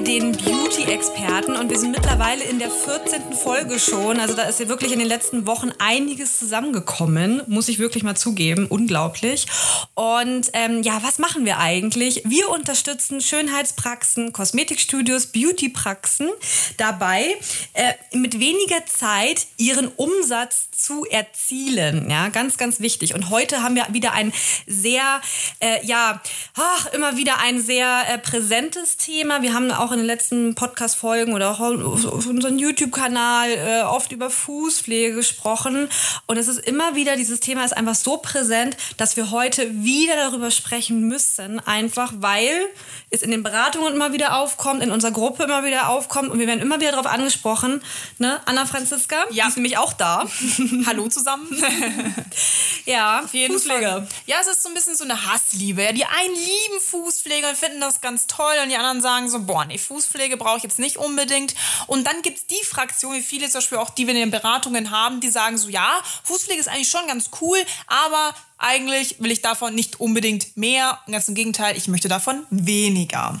den Beauty-Experten und wir sind mittlerweile in der 14. Folge schon. Also da ist ja wirklich in den letzten Wochen einiges zusammengekommen, muss ich wirklich mal zugeben. Unglaublich. Und ähm, ja, was machen wir eigentlich? Wir unterstützen Schönheitspraxen, Kosmetikstudios, Beautypraxen dabei, äh, mit weniger Zeit ihren Umsatz zu erzielen. Ja, ganz, ganz wichtig. Und heute haben wir wieder ein sehr, äh, ja, ach, immer wieder ein sehr äh, präsentes Thema. Wir haben auch in den letzten Podcast-Folgen oder auch auf unserem YouTube-Kanal äh, oft über Fußpflege gesprochen. Und es ist immer wieder, dieses Thema ist einfach so präsent, dass wir heute wieder darüber sprechen müssen. Einfach weil es in den Beratungen immer wieder aufkommt, in unserer Gruppe immer wieder aufkommt und wir werden immer wieder darauf angesprochen. Ne? Anna Franziska, ja. die ist nämlich auch da. Hallo zusammen. ja, auf jeden Fußpflege. Fall. Ja, es ist so ein bisschen so eine Hassliebe. Ja, die einen lieben Fußpflege und finden das ganz toll und die anderen sagen so, boah, nee, Fußpflege brauche ich jetzt nicht unbedingt. Und dann gibt es die Fraktion, wie viele zum Beispiel auch, die wir in den Beratungen haben, die sagen so, ja, Fußpflege ist eigentlich schon ganz cool, aber eigentlich will ich davon nicht unbedingt mehr. Ganz im Gegenteil, ich möchte davon weniger.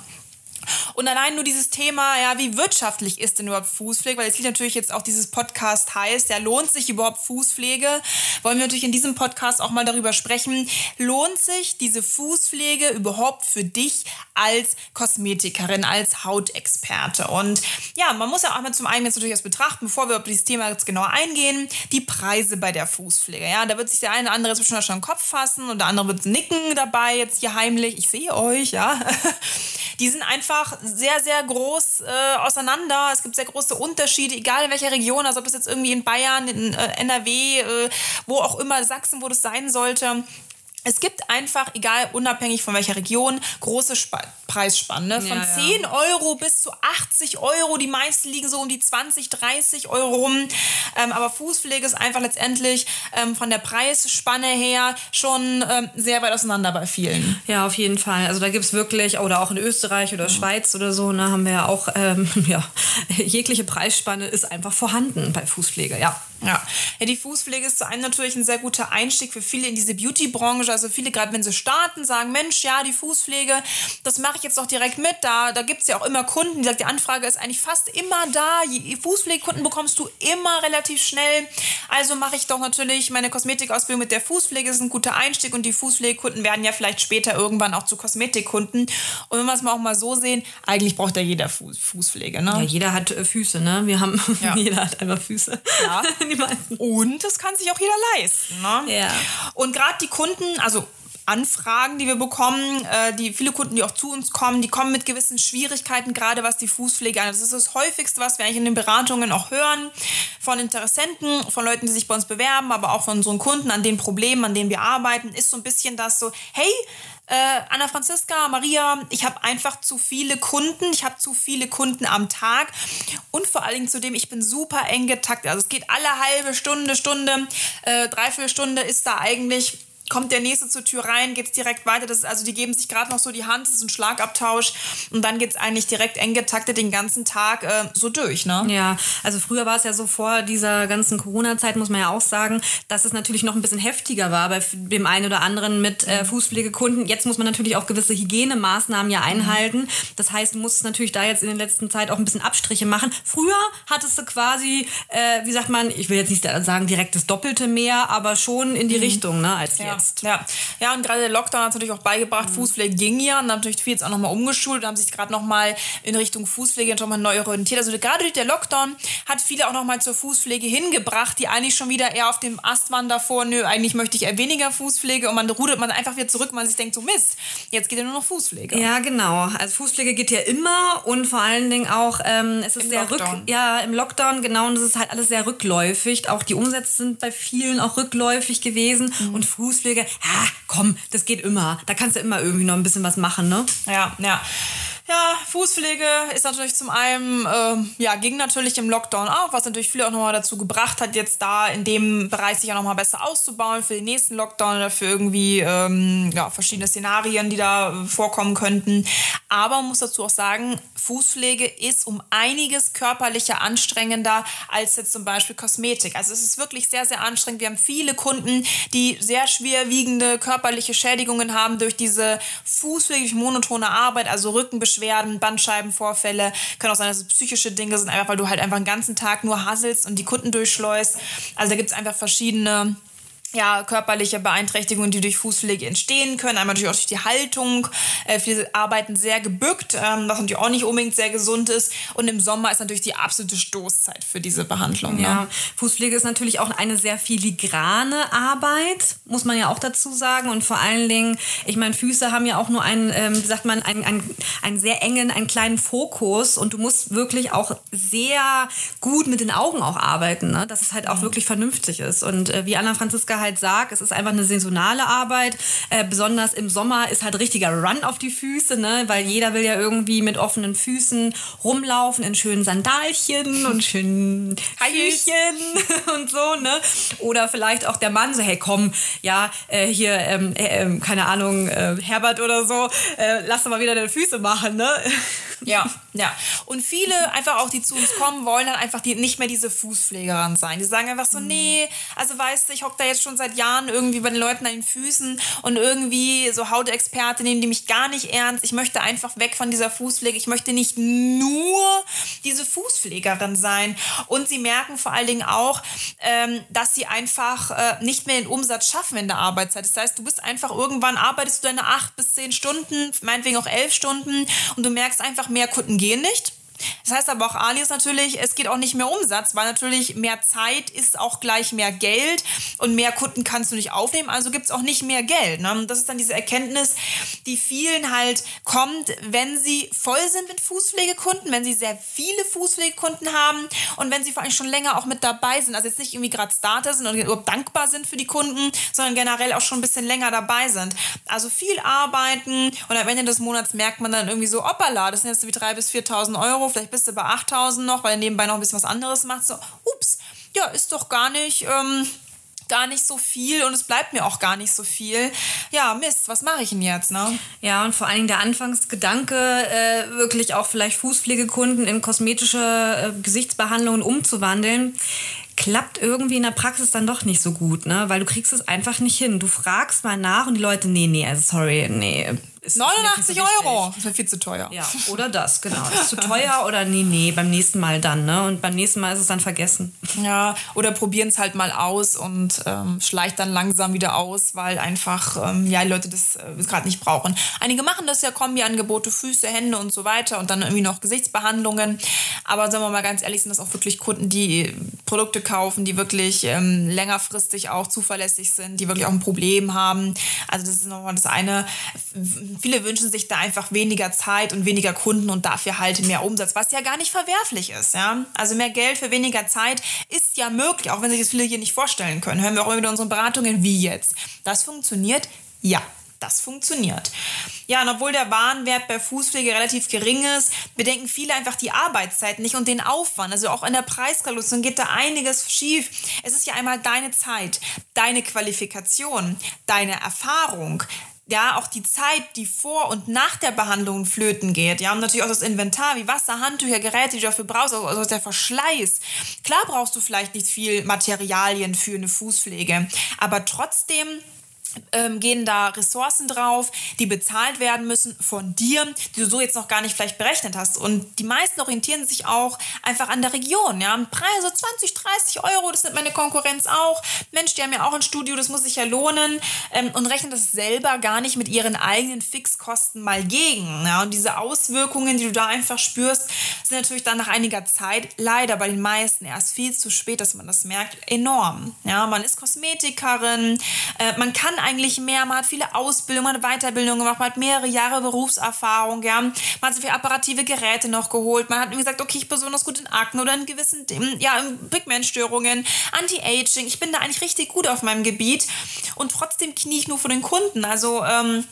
Und allein nur dieses Thema, ja, wie wirtschaftlich ist denn überhaupt Fußpflege? Weil jetzt natürlich jetzt auch dieses Podcast heißt, ja, lohnt sich überhaupt Fußpflege? Wollen wir natürlich in diesem Podcast auch mal darüber sprechen, lohnt sich diese Fußpflege überhaupt für dich als Kosmetikerin, als Hautexperte? Und ja, man muss ja auch mal zum einen jetzt natürlich das betrachten, bevor wir auf dieses Thema jetzt genauer eingehen, die Preise bei der Fußpflege. Ja, da wird sich der eine oder andere jetzt schon den Kopf fassen und der andere wird nicken dabei jetzt hier heimlich. Ich sehe euch, ja. Die sind einfach sehr, sehr groß äh, auseinander. Es gibt sehr große Unterschiede, egal in welcher Region, also ob das jetzt irgendwie in Bayern, in äh, NRW, äh, wo auch immer, Sachsen, wo das sein sollte. Es gibt einfach, egal unabhängig von welcher Region, große Sp Preisspanne. Von ja, 10 ja. Euro bis zu 80 Euro. Die meisten liegen so um die 20, 30 Euro rum. Ähm, aber Fußpflege ist einfach letztendlich ähm, von der Preisspanne her schon ähm, sehr weit auseinander bei vielen. Ja, auf jeden Fall. Also da gibt es wirklich, oder auch in Österreich oder mhm. Schweiz oder so, ne, haben wir ja auch, ähm, ja, jegliche Preisspanne ist einfach vorhanden bei Fußpflege, ja. Ja. ja, die Fußpflege ist zu einem natürlich ein sehr guter Einstieg für viele in diese Beauty-Branche. Also viele, gerade wenn sie starten, sagen, Mensch, ja, die Fußpflege, das mache ich jetzt doch direkt mit. Da, da gibt es ja auch immer Kunden, die sagen, die Anfrage ist eigentlich fast immer da. Fußpflegekunden bekommst du immer relativ schnell. Also mache ich doch natürlich meine Kosmetikausbildung mit der Fußpflege, das ist ein guter Einstieg. Und die Fußpflegekunden werden ja vielleicht später irgendwann auch zu Kosmetikkunden. Und wenn wir es mal auch mal so sehen, eigentlich braucht ja jeder Fußpflege. Ne? Ja, jeder hat äh, Füße, ne? Wir haben, ja. jeder hat einfach Füße. Ja. die meisten. Und das kann sich auch jeder leisten. Ne? Ja. Und gerade die Kunden, also Anfragen, die wir bekommen, äh, die viele Kunden, die auch zu uns kommen, die kommen mit gewissen Schwierigkeiten, gerade was die Fußpflege angeht. Das ist das häufigste, was wir eigentlich in den Beratungen auch hören von Interessenten, von Leuten, die sich bei uns bewerben, aber auch von unseren Kunden an den Problemen, an denen wir arbeiten, ist so ein bisschen das so, hey, äh, Anna Franziska, Maria, ich habe einfach zu viele Kunden, ich habe zu viele Kunden am Tag und vor allen Dingen zudem, ich bin super eng getaktet. Also es geht alle halbe Stunde, Stunde, äh, dreiviertel Stunde ist da eigentlich kommt der nächste zur Tür rein, geht es direkt weiter. Das ist, also die geben sich gerade noch so die Hand, das ist ein Schlagabtausch und dann geht es eigentlich direkt eng getaktet den ganzen Tag äh, so durch. Ne? Ja, also früher war es ja so vor dieser ganzen Corona-Zeit, muss man ja auch sagen, dass es natürlich noch ein bisschen heftiger war bei dem einen oder anderen mit äh, Fußpflegekunden. Jetzt muss man natürlich auch gewisse Hygienemaßnahmen ja einhalten. Das heißt, du musst natürlich da jetzt in den letzten Zeit auch ein bisschen Abstriche machen. Früher hattest du quasi, äh, wie sagt man, ich will jetzt nicht sagen direkt das Doppelte mehr, aber schon in die mhm. Richtung ne, als ja. jetzt jetzt. Ja, ja und gerade der Lockdown hat natürlich auch beigebracht, mhm. Fußpflege ging ja und natürlich viele jetzt auch nochmal umgeschult und haben sich gerade nochmal in Richtung Fußpflege nochmal neu orientiert. Also gerade durch der Lockdown hat viele auch nochmal zur Fußpflege hingebracht, die eigentlich schon wieder eher auf dem Ast waren davor, nö, eigentlich möchte ich eher weniger Fußpflege und man rudert man einfach wieder zurück, und man sich denkt, so Mist, jetzt geht ja nur noch Fußpflege. Ja, genau. Also Fußpflege geht ja immer und vor allen Dingen auch, ähm, es ist Im sehr Lockdown. rück, ja, im Lockdown, genau, und es ist halt alles sehr rückläufig. Auch die Umsätze sind bei vielen auch rückläufig gewesen mhm. und Fußpflege, ja, komm, das geht immer. Da kannst du immer irgendwie noch ein bisschen was machen, ne? Ja, ja. Ja, Fußpflege ist natürlich zum einen, ähm, ja, ging natürlich im Lockdown auch, was natürlich viele auch nochmal dazu gebracht hat, jetzt da in dem Bereich sich auch nochmal besser auszubauen für den nächsten Lockdown oder für irgendwie, ähm, ja, verschiedene Szenarien, die da äh, vorkommen könnten. Aber man muss dazu auch sagen, Fußpflege ist um einiges körperlicher anstrengender als jetzt zum Beispiel Kosmetik. Also es ist wirklich sehr, sehr anstrengend. Wir haben viele Kunden, die sehr schwerwiegende körperliche Schädigungen haben durch diese Fußpflege, monotone Arbeit, also Rückenbeschwerden, Bandscheibenvorfälle. Kann auch sein, dass es psychische Dinge sind, einfach weil du halt einfach den ganzen Tag nur hasselst und die Kunden durchschleust. Also da gibt es einfach verschiedene ja, körperliche Beeinträchtigungen, die durch Fußpflege entstehen können. Einmal natürlich auch durch die Haltung. Äh, viele arbeiten sehr gebückt, ähm, was natürlich auch nicht unbedingt sehr gesund ist. Und im Sommer ist natürlich die absolute Stoßzeit für diese Behandlung. Ne? Ja, Fußpflege ist natürlich auch eine sehr filigrane Arbeit, muss man ja auch dazu sagen. Und vor allen Dingen, ich meine, Füße haben ja auch nur einen, ähm, wie sagt man, einen, einen, einen sehr engen, einen kleinen Fokus. Und du musst wirklich auch sehr gut mit den Augen auch arbeiten, ne? dass es halt auch wirklich vernünftig ist. Und äh, wie Anna Franziska halt sagt, es ist einfach eine saisonale Arbeit. Äh, besonders im Sommer ist halt richtiger Run auf die Füße, ne? weil jeder will ja irgendwie mit offenen Füßen rumlaufen in schönen Sandalchen und schönen Hüchen und so. Ne? Oder vielleicht auch der Mann so, hey komm, ja, äh, hier, ähm, äh, ähm, keine Ahnung, äh, Herbert oder so, äh, lass doch mal wieder deine Füße machen. Ne? Ja, ja. Und viele einfach auch, die zu uns kommen, wollen dann einfach die, nicht mehr diese Fußpflegerin sein. Die sagen einfach so, mhm. nee, also weißt du, ich hocke da jetzt schon seit Jahren irgendwie bei den Leuten an den Füßen und irgendwie so Hautexperte nehmen die mich gar nicht ernst. Ich möchte einfach weg von dieser Fußpflege. Ich möchte nicht nur diese Fußpflegerin sein. Und sie merken vor allen Dingen auch, ähm, dass sie einfach äh, nicht mehr den Umsatz schaffen in der Arbeitszeit. Das heißt, du bist einfach irgendwann, arbeitest du deine acht bis zehn Stunden, meinetwegen auch elf Stunden und du merkst einfach, mehr Kunden gehen nicht. Das heißt aber auch Alias natürlich, es geht auch nicht mehr Umsatz, weil natürlich mehr Zeit ist auch gleich mehr Geld und mehr Kunden kannst du nicht aufnehmen, also gibt es auch nicht mehr Geld. Ne? Das ist dann diese Erkenntnis, die vielen halt kommt, wenn sie voll sind mit Fußpflegekunden, wenn sie sehr viele Fußpflegekunden haben und wenn sie vor allem schon länger auch mit dabei sind, also jetzt nicht irgendwie gerade Starter sind und überhaupt dankbar sind für die Kunden, sondern generell auch schon ein bisschen länger dabei sind. Also viel arbeiten und am Ende des Monats merkt man dann irgendwie so, hoppala, das sind jetzt wie 3.000 bis 4.000 Euro vielleicht bist du bei 8000 noch, weil er nebenbei noch ein bisschen was anderes macht. So, ups, ja, ist doch gar nicht. Ähm, gar nicht so viel und es bleibt mir auch gar nicht so viel. Ja, Mist, was mache ich denn jetzt, ne? Ja, und vor allen Dingen der Anfangsgedanke, äh, wirklich auch vielleicht Fußpflegekunden in kosmetische äh, Gesichtsbehandlungen umzuwandeln, klappt irgendwie in der Praxis dann doch nicht so gut, ne? Weil du kriegst es einfach nicht hin. Du fragst mal nach und die Leute, nee, nee, also sorry, nee, ist 89 Euro. Das wäre viel zu teuer. Ja, oder das, genau. Das ist zu teuer oder nee, nee, beim nächsten Mal dann, ne? Und beim nächsten Mal ist es dann vergessen. Ja, oder probieren es halt mal aus und ähm, schleicht dann langsam wieder aus, weil einfach, ähm, ja, die Leute das äh, gerade nicht brauchen. Einige machen das ja, Kombi-Angebote, Füße, Hände und so weiter und dann irgendwie noch Gesichtsbehandlungen. Aber sagen wir mal ganz ehrlich, sind das auch wirklich Kunden, die Produkte kaufen, die wirklich ähm, längerfristig auch zuverlässig sind, die wirklich auch ein Problem haben. Also das ist nochmal das eine viele wünschen sich da einfach weniger Zeit und weniger Kunden und dafür halt mehr Umsatz, was ja gar nicht verwerflich ist. Ja? Also mehr Geld für weniger Zeit ist ja möglich, auch wenn sich das viele hier nicht vorstellen können. Hören wir auch immer wieder unsere Beratungen, wie jetzt. Das funktioniert? Ja. Das funktioniert. Ja, und obwohl der Warenwert bei Fußpflege relativ gering ist, bedenken viele einfach die Arbeitszeit nicht und den Aufwand. Also auch in der Preiskalkulation geht da einiges schief. Es ist ja einmal deine Zeit, deine Qualifikation, deine Erfahrung, ja, auch die Zeit, die vor und nach der Behandlung flöten geht, ja, und natürlich auch das Inventar, wie Wasser, Handtücher, Geräte, die du dafür brauchst, also, der Verschleiß. Klar brauchst du vielleicht nicht viel Materialien für eine Fußpflege, aber trotzdem ähm, gehen da Ressourcen drauf, die bezahlt werden müssen von dir, die du so jetzt noch gar nicht vielleicht berechnet hast. Und die meisten orientieren sich auch einfach an der Region. Ja? Preise 20, 30 Euro, das nimmt meine Konkurrenz auch. Mensch, die haben ja auch ein Studio, das muss sich ja lohnen. Ähm, und rechnen das selber gar nicht mit ihren eigenen Fixkosten mal gegen. Ja? Und diese Auswirkungen, die du da einfach spürst, sind natürlich dann nach einiger Zeit leider bei den meisten erst viel zu spät, dass man das merkt, enorm. Ja? Man ist Kosmetikerin, äh, man kann eigentlich mehr, man hat viele Ausbildungen, man hat Weiterbildung gemacht, man hat mehrere Jahre Berufserfahrung, ja. Man hat sich für apparative Geräte noch geholt, man hat gesagt, okay, ich bin besonders gut in Akne oder in gewissen, ja, Pigmentstörungen, Anti-Aging, ich bin da eigentlich richtig gut auf meinem Gebiet. Und trotzdem knie ich nur vor den Kunden, also, ähm,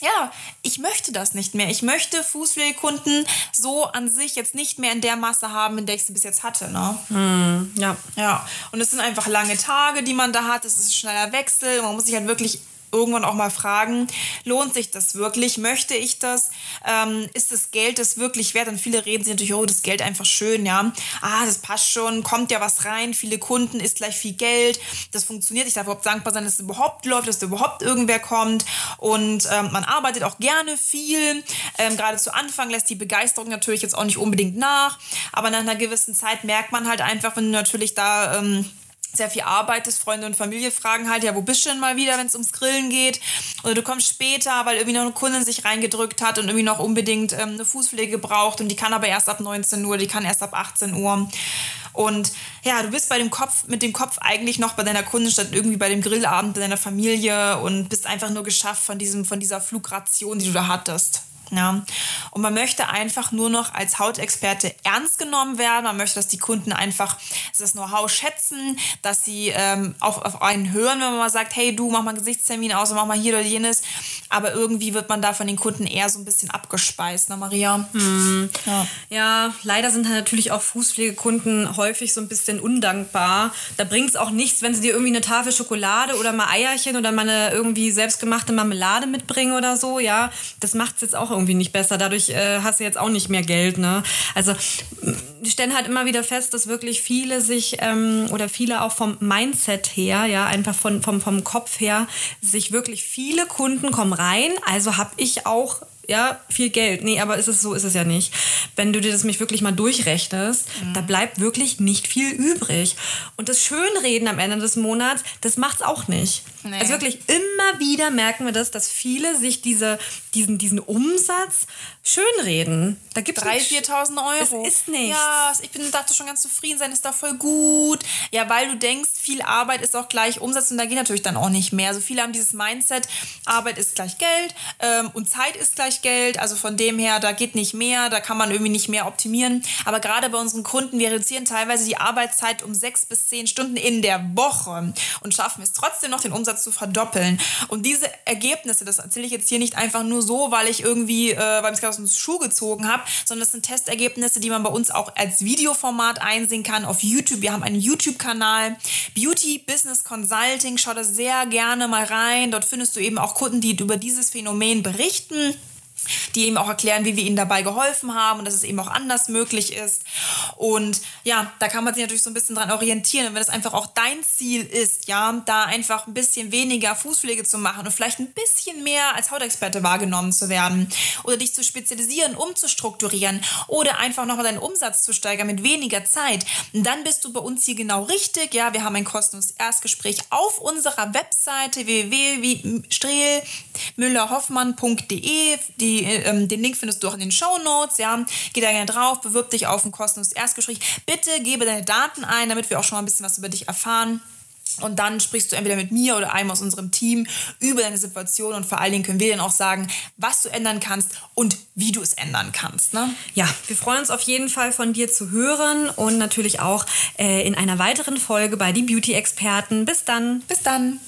ja, ich möchte das nicht mehr. Ich möchte Fußpflegekunden so an sich jetzt nicht mehr in der Masse haben, in der ich sie bis jetzt hatte. Ne? Ja. Ja, und es sind einfach lange Tage, die man da hat. Es ist ein schneller Wechsel. Man muss sich halt wirklich irgendwann auch mal fragen, lohnt sich das wirklich? Möchte ich das? Ähm, ist das Geld das wirklich wert? Und viele reden sich natürlich, oh, das Geld einfach schön, ja. Ah, das passt schon, kommt ja was rein, viele Kunden, ist gleich viel Geld. Das funktioniert. Ich darf überhaupt dankbar sein, dass es überhaupt läuft, dass da überhaupt irgendwer kommt. Und ähm, man arbeitet auch gerne viel. Ähm, gerade zu Anfang lässt die Begeisterung natürlich jetzt auch nicht unbedingt nach. Aber nach einer gewissen Zeit merkt man halt einfach, wenn du natürlich da... Sehr viel arbeitest, Freunde und Familie fragen halt, ja, wo bist du denn mal wieder, wenn es ums Grillen geht? Oder du kommst später, weil irgendwie noch eine Kundin sich reingedrückt hat und irgendwie noch unbedingt ähm, eine Fußpflege braucht und die kann aber erst ab 19 Uhr, die kann erst ab 18 Uhr. Und ja, du bist bei dem Kopf, mit dem Kopf eigentlich noch bei deiner Kundin statt irgendwie bei dem Grillabend bei deiner Familie und bist einfach nur geschafft von diesem, von dieser Flugration, die du da hattest. Ja. Und man möchte einfach nur noch als Hautexperte ernst genommen werden. Man möchte, dass die Kunden einfach das Know-how schätzen, dass sie ähm, auf, auf einen hören, wenn man mal sagt, hey du, mach mal einen Gesichtstermin aus und mach mal hier oder jenes. Aber irgendwie wird man da von den Kunden eher so ein bisschen abgespeist, ne Maria? Mhm. Ja. ja. leider sind natürlich auch Fußpflegekunden häufig so ein bisschen undankbar. Da bringt es auch nichts, wenn sie dir irgendwie eine Tafel Schokolade oder mal Eierchen oder mal eine irgendwie selbstgemachte Marmelade mitbringen oder so. Ja, das macht es jetzt auch irgendwie nicht besser. Dadurch äh, hast du jetzt auch nicht mehr Geld. Ne? Also wir stellen halt immer wieder fest, dass wirklich viele sich ähm, oder viele auch vom Mindset her, ja, einfach von, vom, vom Kopf her, sich wirklich viele Kunden kommen rein. Also habe ich auch ja, viel Geld. Nee, aber ist es so, ist es ja nicht. Wenn du dir das mich wirklich mal durchrechnest, mhm. da bleibt wirklich nicht viel übrig. Und das Schönreden am Ende des Monats, das macht's auch nicht. Nee. Also wirklich immer wieder merken wir das, dass viele sich diese, diesen, diesen Umsatz schönreden. Da gibt es 3.000, 4.000 Euro. Es ist nicht. Ja, ich bin, dachte schon ganz zufrieden sein, ist doch voll gut. Ja, weil du denkst, viel Arbeit ist auch gleich Umsatz und da geht natürlich dann auch nicht mehr. Also viele haben dieses Mindset, Arbeit ist gleich Geld ähm, und Zeit ist gleich Geld. Also von dem her, da geht nicht mehr, da kann man irgendwie nicht mehr optimieren. Aber gerade bei unseren Kunden, wir reduzieren teilweise die Arbeitszeit um sechs bis zehn Stunden in der Woche und schaffen es trotzdem noch, den Umsatz zu verdoppeln. Und diese Ergebnisse, das erzähle ich jetzt hier nicht einfach nur so, weil ich irgendwie, äh, weil ich es gerade aus dem Schuh gezogen habe, sondern das sind Testergebnisse, die man bei uns auch als Videoformat einsehen kann auf YouTube. Wir haben einen YouTube-Kanal, Beauty Business Consulting. Schau da sehr gerne mal rein. Dort findest du eben auch Kunden, die über dieses Phänomen berichten die eben auch erklären, wie wir ihnen dabei geholfen haben und dass es eben auch anders möglich ist. Und ja, da kann man sich natürlich so ein bisschen dran orientieren. Und wenn es einfach auch dein Ziel ist, ja, da einfach ein bisschen weniger Fußpflege zu machen und vielleicht ein bisschen mehr als Hautexperte wahrgenommen zu werden oder dich zu spezialisieren, umzustrukturieren oder einfach nochmal deinen Umsatz zu steigern mit weniger Zeit, dann bist du bei uns hier genau richtig. Ja, wir haben ein kostenloses Erstgespräch auf unserer Webseite www.strehlmüllerhoffmann.de. Die ähm, den Link findest du auch in den Show Notes. Ja. Geh da gerne drauf, bewirb dich auf ein kostenloses Erstgespräch. Bitte gebe deine Daten ein, damit wir auch schon mal ein bisschen was über dich erfahren. Und dann sprichst du entweder mit mir oder einem aus unserem Team über deine Situation und vor allen Dingen können wir dann auch sagen, was du ändern kannst und wie du es ändern kannst. Ne? Ja, wir freuen uns auf jeden Fall von dir zu hören und natürlich auch äh, in einer weiteren Folge bei die Beauty-Experten. Bis dann. Bis dann.